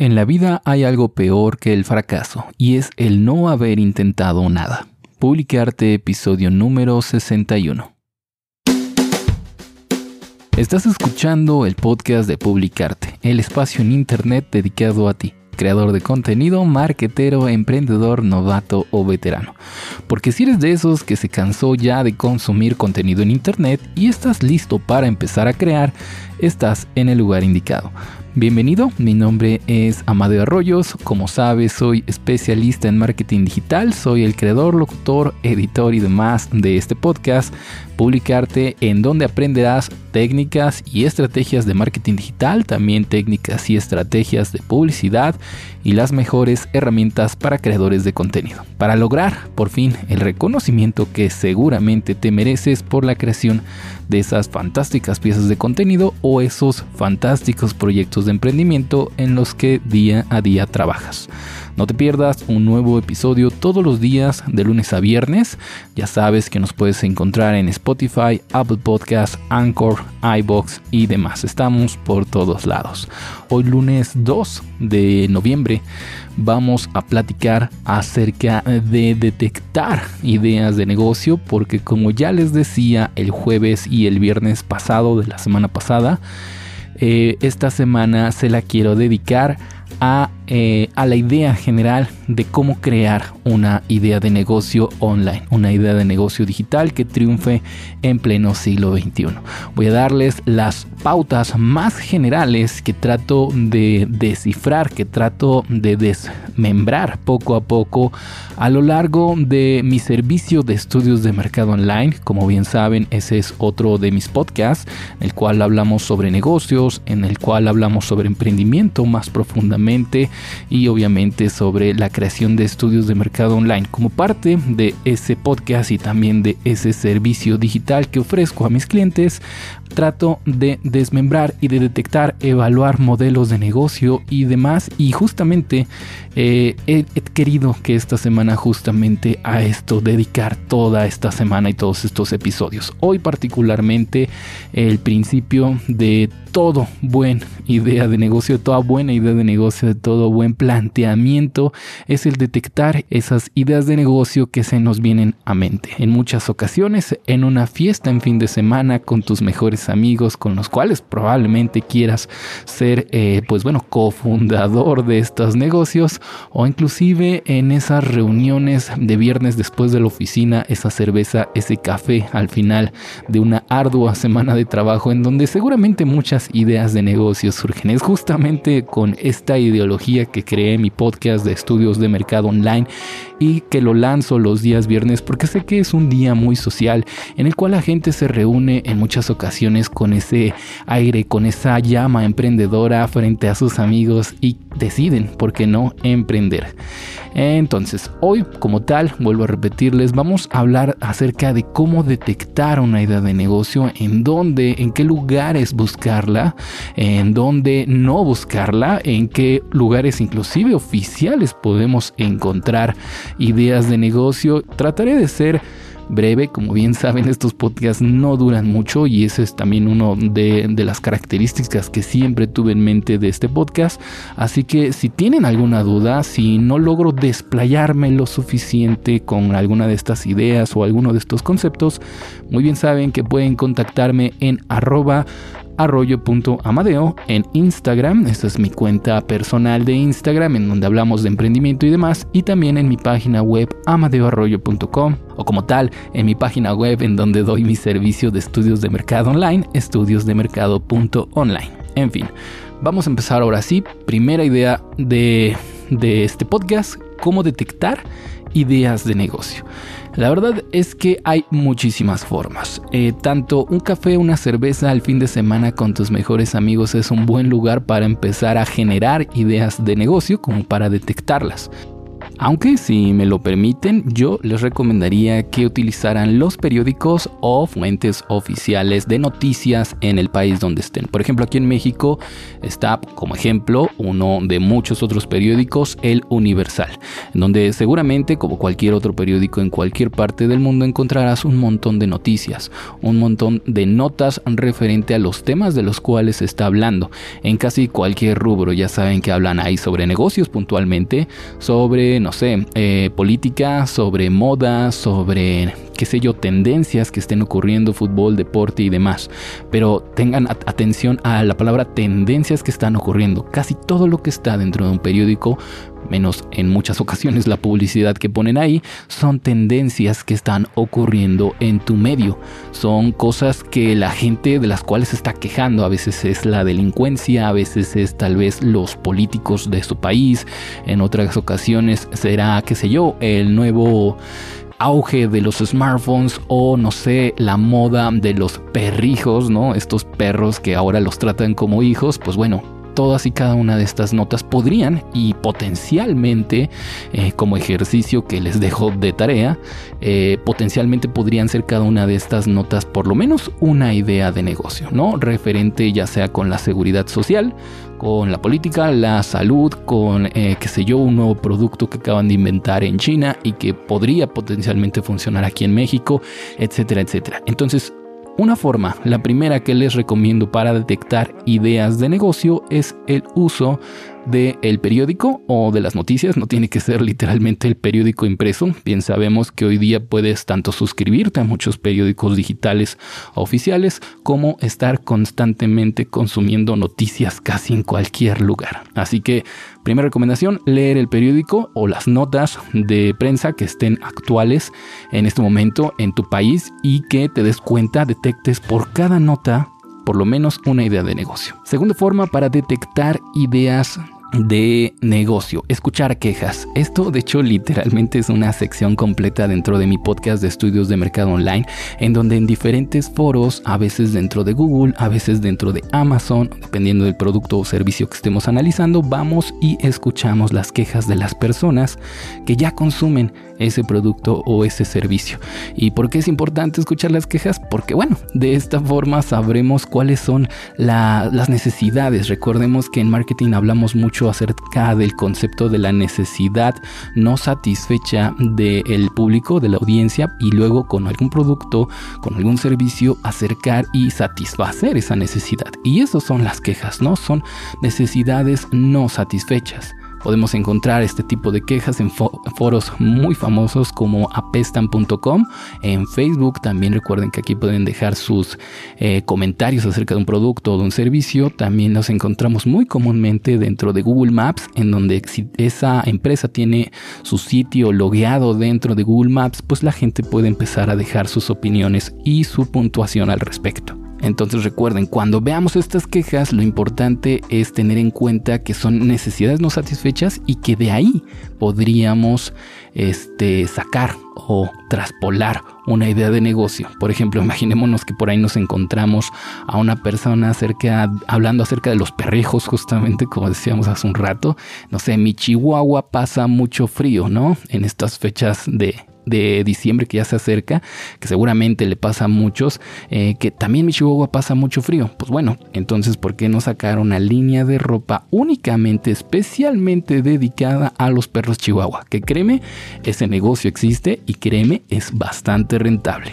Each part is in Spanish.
En la vida hay algo peor que el fracaso, y es el no haber intentado nada. Publicarte episodio número 61. Estás escuchando el podcast de Publicarte, el espacio en Internet dedicado a ti, creador de contenido, marketero, emprendedor, novato o veterano. Porque si eres de esos que se cansó ya de consumir contenido en Internet y estás listo para empezar a crear, estás en el lugar indicado. Bienvenido, mi nombre es Amadeo Arroyos, como sabes soy especialista en marketing digital, soy el creador, locutor, editor y demás de este podcast, Publicarte en donde aprenderás técnicas y estrategias de marketing digital, también técnicas y estrategias de publicidad y las mejores herramientas para creadores de contenido, para lograr por fin el reconocimiento que seguramente te mereces por la creación de esas fantásticas piezas de contenido o esos fantásticos proyectos de emprendimiento en los que día a día trabajas. No te pierdas un nuevo episodio todos los días de lunes a viernes. Ya sabes que nos puedes encontrar en Spotify, Apple Podcasts, Anchor, iBox y demás. Estamos por todos lados. Hoy lunes 2 de noviembre vamos a platicar acerca de detectar ideas de negocio porque como ya les decía el jueves y el viernes pasado de la semana pasada, eh, esta semana se la quiero dedicar a eh, a la idea general de cómo crear una idea de negocio online, una idea de negocio digital que triunfe en pleno siglo XXI. Voy a darles las pautas más generales que trato de descifrar, que trato de desmembrar poco a poco a lo largo de mi servicio de estudios de mercado online. Como bien saben, ese es otro de mis podcasts, en el cual hablamos sobre negocios, en el cual hablamos sobre emprendimiento más profundamente y obviamente sobre la creación de estudios de mercado online como parte de ese podcast y también de ese servicio digital que ofrezco a mis clientes trato de desmembrar y de detectar, evaluar modelos de negocio y demás. Y justamente eh, he, querido que esta semana justamente a esto dedicar toda esta semana y todos estos episodios. Hoy particularmente el principio de todo buen idea de negocio, toda buena idea de negocio, de todo buen planteamiento es el detectar esas ideas de negocio que se nos vienen a mente. En muchas ocasiones, en una fiesta en fin de semana con tus mejores amigos con los cuales probablemente quieras ser, eh, pues bueno, cofundador de estos negocios o inclusive en esas reuniones de viernes después de la oficina, esa cerveza, ese café al final de una ardua semana de trabajo en donde seguramente muchas ideas de negocios surgen. Es justamente con esta ideología que creé mi podcast de estudios de mercado online y que lo lanzo los días viernes porque sé que es un día muy social en el cual la gente se reúne en muchas ocasiones con ese aire, con esa llama emprendedora frente a sus amigos y deciden, ¿por qué no?, emprender. Entonces, hoy como tal, vuelvo a repetirles, vamos a hablar acerca de cómo detectar una idea de negocio, en dónde, en qué lugares buscarla, en dónde no buscarla, en qué lugares inclusive oficiales podemos encontrar ideas de negocio. Trataré de ser breve. Como bien saben, estos podcasts no duran mucho y ese es también uno de, de, las características que siempre tuve en mente de este podcast. Así que si tienen alguna duda, si no logro desplayarme lo suficiente con alguna de estas ideas o alguno de estos conceptos, muy bien saben que pueden contactarme en arroba arroyo.amadeo en Instagram. Esta es mi cuenta personal de Instagram en donde hablamos de emprendimiento y demás. Y también en mi página web amadeoarroyo.com o como tal en mi página web en donde doy mi servicio de estudios de mercado online, estudiosdemercado.online. En fin, vamos a empezar ahora sí. Primera idea de, de este podcast, cómo detectar ideas de negocio. La verdad es que hay muchísimas formas. Eh, tanto un café, una cerveza al fin de semana con tus mejores amigos es un buen lugar para empezar a generar ideas de negocio como para detectarlas. Aunque si me lo permiten, yo les recomendaría que utilizaran los periódicos o fuentes oficiales de noticias en el país donde estén. Por ejemplo, aquí en México está como ejemplo uno de muchos otros periódicos, El Universal, donde seguramente como cualquier otro periódico en cualquier parte del mundo encontrarás un montón de noticias, un montón de notas referente a los temas de los cuales se está hablando. En casi cualquier rubro ya saben que hablan ahí sobre negocios puntualmente, sobre no sé, eh, política, sobre moda, sobre, qué sé yo, tendencias que estén ocurriendo, fútbol, deporte y demás. Pero tengan atención a la palabra tendencias que están ocurriendo. Casi todo lo que está dentro de un periódico menos en muchas ocasiones la publicidad que ponen ahí, son tendencias que están ocurriendo en tu medio. Son cosas que la gente de las cuales se está quejando. A veces es la delincuencia, a veces es tal vez los políticos de su país, en otras ocasiones será, qué sé yo, el nuevo auge de los smartphones o no sé, la moda de los perrijos, ¿no? Estos perros que ahora los tratan como hijos, pues bueno, todas y cada una de estas notas podrían y potencialmente, eh, como ejercicio que les dejo de tarea, eh, potencialmente podrían ser cada una de estas notas por lo menos una idea de negocio, ¿no? Referente ya sea con la seguridad social, con la política, la salud, con, eh, qué sé yo, un nuevo producto que acaban de inventar en China y que podría potencialmente funcionar aquí en México, etcétera, etcétera. Entonces, una forma, la primera que les recomiendo para detectar ideas de negocio es el uso del periódico o de las noticias, no tiene que ser literalmente el periódico impreso. Bien sabemos que hoy día puedes tanto suscribirte a muchos periódicos digitales oficiales como estar constantemente consumiendo noticias casi en cualquier lugar. Así que, primera recomendación, leer el periódico o las notas de prensa que estén actuales en este momento en tu país y que te des cuenta, detectes por cada nota por lo menos una idea de negocio. Segunda forma para detectar ideas de negocio, escuchar quejas. Esto de hecho literalmente es una sección completa dentro de mi podcast de estudios de mercado online, en donde en diferentes foros, a veces dentro de Google, a veces dentro de Amazon, dependiendo del producto o servicio que estemos analizando, vamos y escuchamos las quejas de las personas que ya consumen ese producto o ese servicio. ¿Y por qué es importante escuchar las quejas? Porque bueno, de esta forma sabremos cuáles son las necesidades. Recordemos que en marketing hablamos mucho acerca del concepto de la necesidad no satisfecha del público, de la audiencia, y luego con algún producto, con algún servicio, acercar y satisfacer esa necesidad. Y eso son las quejas, ¿no? Son necesidades no satisfechas. Podemos encontrar este tipo de quejas en foros muy famosos como apestan.com. En Facebook también recuerden que aquí pueden dejar sus eh, comentarios acerca de un producto o de un servicio. También nos encontramos muy comúnmente dentro de Google Maps, en donde si esa empresa tiene su sitio logueado dentro de Google Maps, pues la gente puede empezar a dejar sus opiniones y su puntuación al respecto. Entonces recuerden, cuando veamos estas quejas, lo importante es tener en cuenta que son necesidades no satisfechas y que de ahí podríamos este, sacar o traspolar una idea de negocio. Por ejemplo, imaginémonos que por ahí nos encontramos a una persona acerca, hablando acerca de los perrijos, justamente como decíamos hace un rato. No sé, mi Chihuahua pasa mucho frío, ¿no? En estas fechas de, de diciembre que ya se acerca, que seguramente le pasa a muchos, eh, que también mi Chihuahua pasa mucho frío. Pues bueno, entonces, ¿por qué no sacar una línea de ropa únicamente, especialmente dedicada a los perros Chihuahua? Que créeme, ese negocio existe y créeme, es bastante rentable.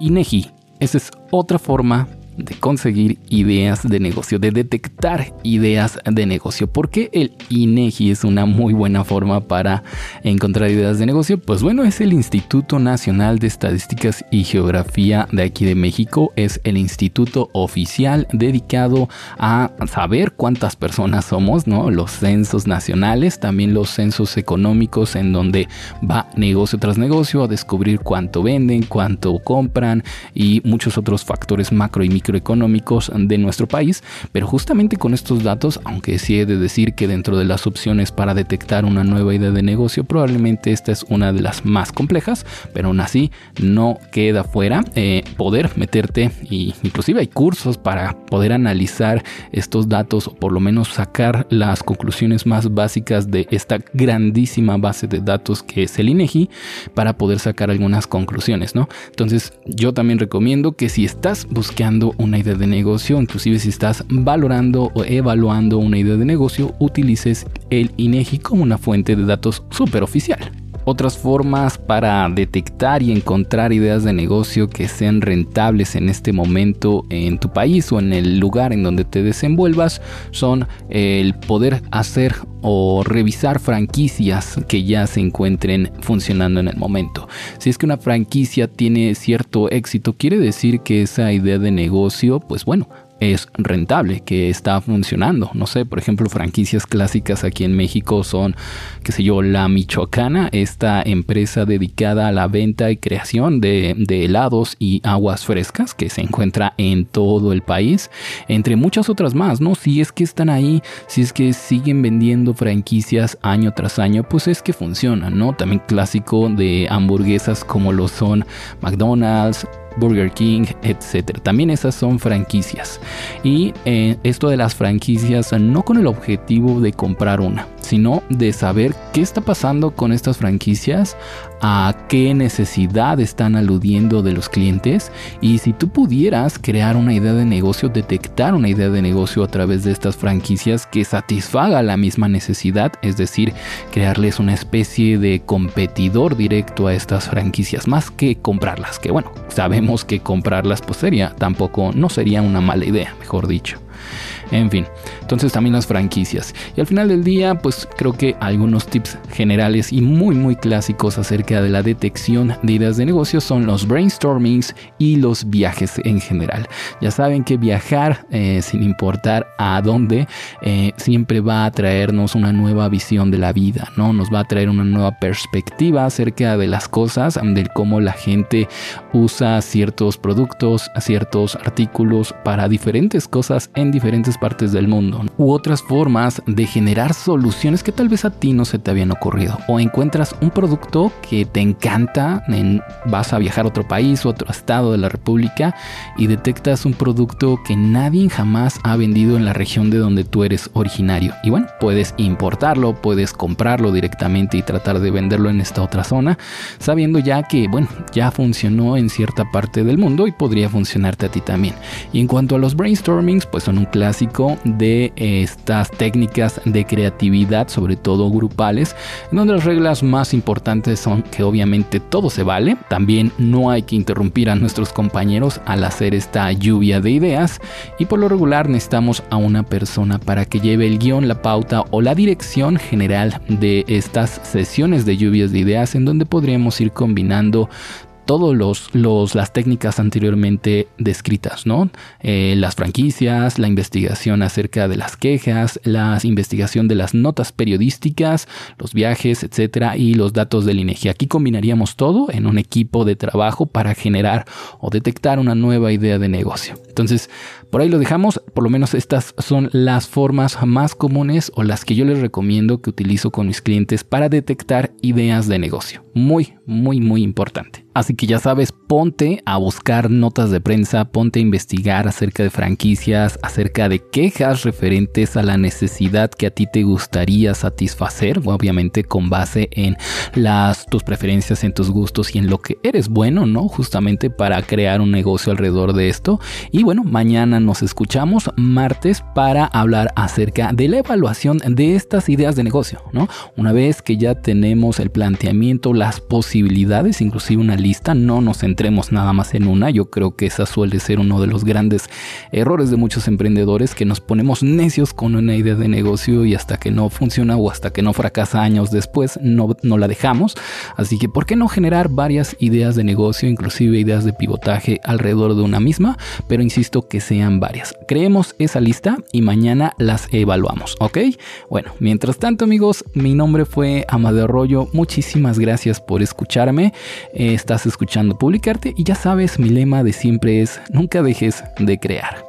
INEGI, esa es otra forma de conseguir ideas de negocio, de detectar ideas de negocio. ¿Por qué el INEGI es una muy buena forma para encontrar ideas de negocio? Pues bueno, es el Instituto Nacional de Estadísticas y Geografía de aquí de México. Es el instituto oficial dedicado a saber cuántas personas somos, ¿no? Los censos nacionales, también los censos económicos en donde va negocio tras negocio a descubrir cuánto venden, cuánto compran y muchos otros factores macro y micro microeconómicos de nuestro país, pero justamente con estos datos, aunque sí he de decir que dentro de las opciones para detectar una nueva idea de negocio, probablemente esta es una de las más complejas, pero aún así no queda fuera eh, poder meterte y inclusive hay cursos para poder analizar estos datos o por lo menos sacar las conclusiones más básicas de esta grandísima base de datos que es el INEGI para poder sacar algunas conclusiones, ¿no? Entonces yo también recomiendo que si estás buscando una idea de negocio, inclusive si estás valorando o evaluando una idea de negocio, utilices el INEGI como una fuente de datos súper oficial. Otras formas para detectar y encontrar ideas de negocio que sean rentables en este momento en tu país o en el lugar en donde te desenvuelvas son el poder hacer o revisar franquicias que ya se encuentren funcionando en el momento. Si es que una franquicia tiene cierto éxito, quiere decir que esa idea de negocio, pues bueno, es rentable, que está funcionando. No sé, por ejemplo, franquicias clásicas aquí en México son, qué sé yo, La Michoacana, esta empresa dedicada a la venta y creación de, helados y aguas frescas que se encuentra en todo el país, entre muchas otras más, ¿no? Si es que están ahí, si es que siguen vendiendo franquicias año tras año, pues es que funcionan, ¿no? También clásico de hamburguesas como lo son McDonald's, Burger King, etc. También esas son franquicias. Y eh, esto de las franquicias no con el objetivo de comprar una, sino de saber qué está pasando con estas franquicias, a qué necesidad están aludiendo de los clientes y si tú pudieras crear una idea de negocio, detectar una idea de negocio a través de estas franquicias que satisfaga la misma necesidad, es decir, crearles una especie de competidor directo a estas franquicias, más que comprarlas, que bueno, sabemos que comprarlas pues sería tampoco no sería una mala idea, mejor dicho. En fin, entonces también las franquicias. Y al final del día, pues creo que algunos tips generales y muy muy clásicos acerca de la detección de ideas de negocio son los brainstormings y los viajes en general. Ya saben que viajar, eh, sin importar a dónde, eh, siempre va a traernos una nueva visión de la vida, ¿no? Nos va a traer una nueva perspectiva acerca de las cosas, de cómo la gente usa ciertos productos, ciertos artículos para diferentes cosas en diferentes partes del mundo u otras formas de generar soluciones que tal vez a ti no se te habían ocurrido. O encuentras un producto que te encanta en, vas a viajar a otro país otro estado de la república y detectas un producto que nadie jamás ha vendido en la región de donde tú eres originario. Y bueno puedes importarlo puedes comprarlo directamente y tratar de venderlo en esta otra zona sabiendo ya que bueno ya funcionó en cierta parte del mundo y podría funcionarte a ti también. Y en cuanto a los brainstormings pues son un clásico de estas técnicas de creatividad, sobre todo grupales, donde las reglas más importantes son que obviamente todo se vale, también no hay que interrumpir a nuestros compañeros al hacer esta lluvia de ideas. Y por lo regular necesitamos a una persona para que lleve el guion, la pauta o la dirección general de estas sesiones de lluvias de ideas en donde podríamos ir combinando todas los, las técnicas anteriormente descritas, ¿no? Eh, las franquicias, la investigación acerca de las quejas, la investigación de las notas periodísticas, los viajes, etcétera, y los datos del INEGI. Aquí combinaríamos todo en un equipo de trabajo para generar o detectar una nueva idea de negocio. Entonces, por ahí lo dejamos, por lo menos estas son las formas más comunes o las que yo les recomiendo que utilizo con mis clientes para detectar ideas de negocio. Muy, muy, muy importante. Así que ya sabes, ponte a buscar notas de prensa, ponte a investigar acerca de franquicias, acerca de quejas referentes a la necesidad que a ti te gustaría satisfacer, obviamente con base en las tus preferencias, en tus gustos y en lo que eres bueno, ¿no? Justamente para crear un negocio alrededor de esto. Y bueno, mañana nos escuchamos martes para hablar acerca de la evaluación de estas ideas de negocio, ¿no? Una vez que ya tenemos el planteamiento, las posibilidades, inclusive una lista, no nos centremos nada más en una. Yo creo que esa suele ser uno de los grandes errores de muchos emprendedores que nos ponemos necios con una idea de negocio y hasta que no funciona o hasta que no fracasa años después no, no la dejamos. Así que, ¿por qué no generar varias ideas de negocio, inclusive ideas de pivotaje alrededor de una misma? Pero insisto, insisto que sean varias. Creemos esa lista y mañana las evaluamos, ¿ok? Bueno, mientras tanto amigos, mi nombre fue Amadeo Arroyo. Muchísimas gracias por escucharme. Eh, estás escuchando Publicarte y ya sabes, mi lema de siempre es nunca dejes de crear.